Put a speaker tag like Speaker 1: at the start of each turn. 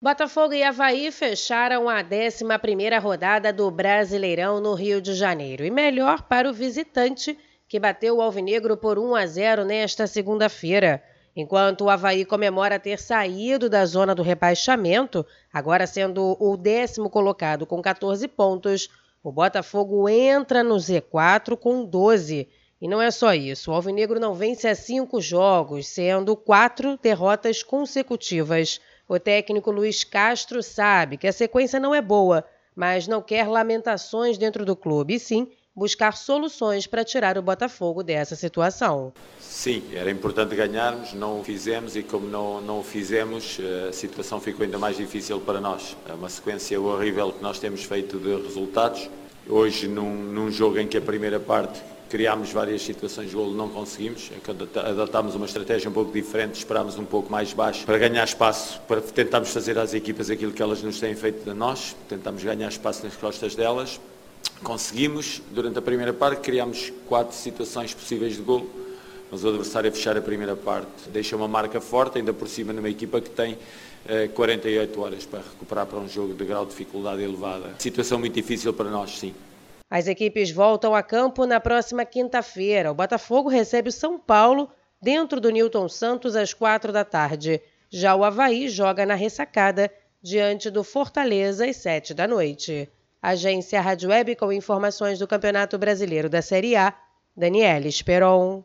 Speaker 1: Botafogo e Havaí fecharam a 11ª rodada do Brasileirão no Rio de Janeiro. E melhor para o visitante, que bateu o Alvinegro por 1 a 0 nesta segunda-feira. Enquanto o Havaí comemora ter saído da zona do rebaixamento, agora sendo o décimo colocado com 14 pontos, o Botafogo entra no Z4 com 12. E não é só isso, o Alvinegro não vence há cinco jogos, sendo quatro derrotas consecutivas. O técnico Luiz Castro sabe que a sequência não é boa, mas não quer lamentações dentro do clube, e sim buscar soluções para tirar o Botafogo dessa situação.
Speaker 2: Sim, era importante ganharmos, não o fizemos e como não, não o fizemos, a situação ficou ainda mais difícil para nós. É uma sequência horrível que nós temos feito de resultados. Hoje, num, num jogo em que a primeira parte criámos várias situações de golo, não conseguimos, é adotámos uma estratégia um pouco diferente, esperámos um pouco mais baixo para ganhar espaço, para tentarmos fazer às equipas aquilo que elas nos têm feito a nós, tentámos ganhar espaço nas costas delas, conseguimos, durante a primeira parte criámos quatro situações possíveis de golo, mas o adversário a fechar a primeira parte deixa uma marca forte, ainda por cima numa equipa que tem 48 eh, horas para recuperar para um jogo de grau de dificuldade elevada. Situação muito difícil para nós, sim.
Speaker 1: As equipes voltam a campo na próxima quinta-feira. O Botafogo recebe o São Paulo dentro do Newton Santos às quatro da tarde. Já o Havaí joga na ressacada diante do Fortaleza às sete da noite. Agência Rádio Web com informações do Campeonato Brasileiro da Série A, Daniela Esperon.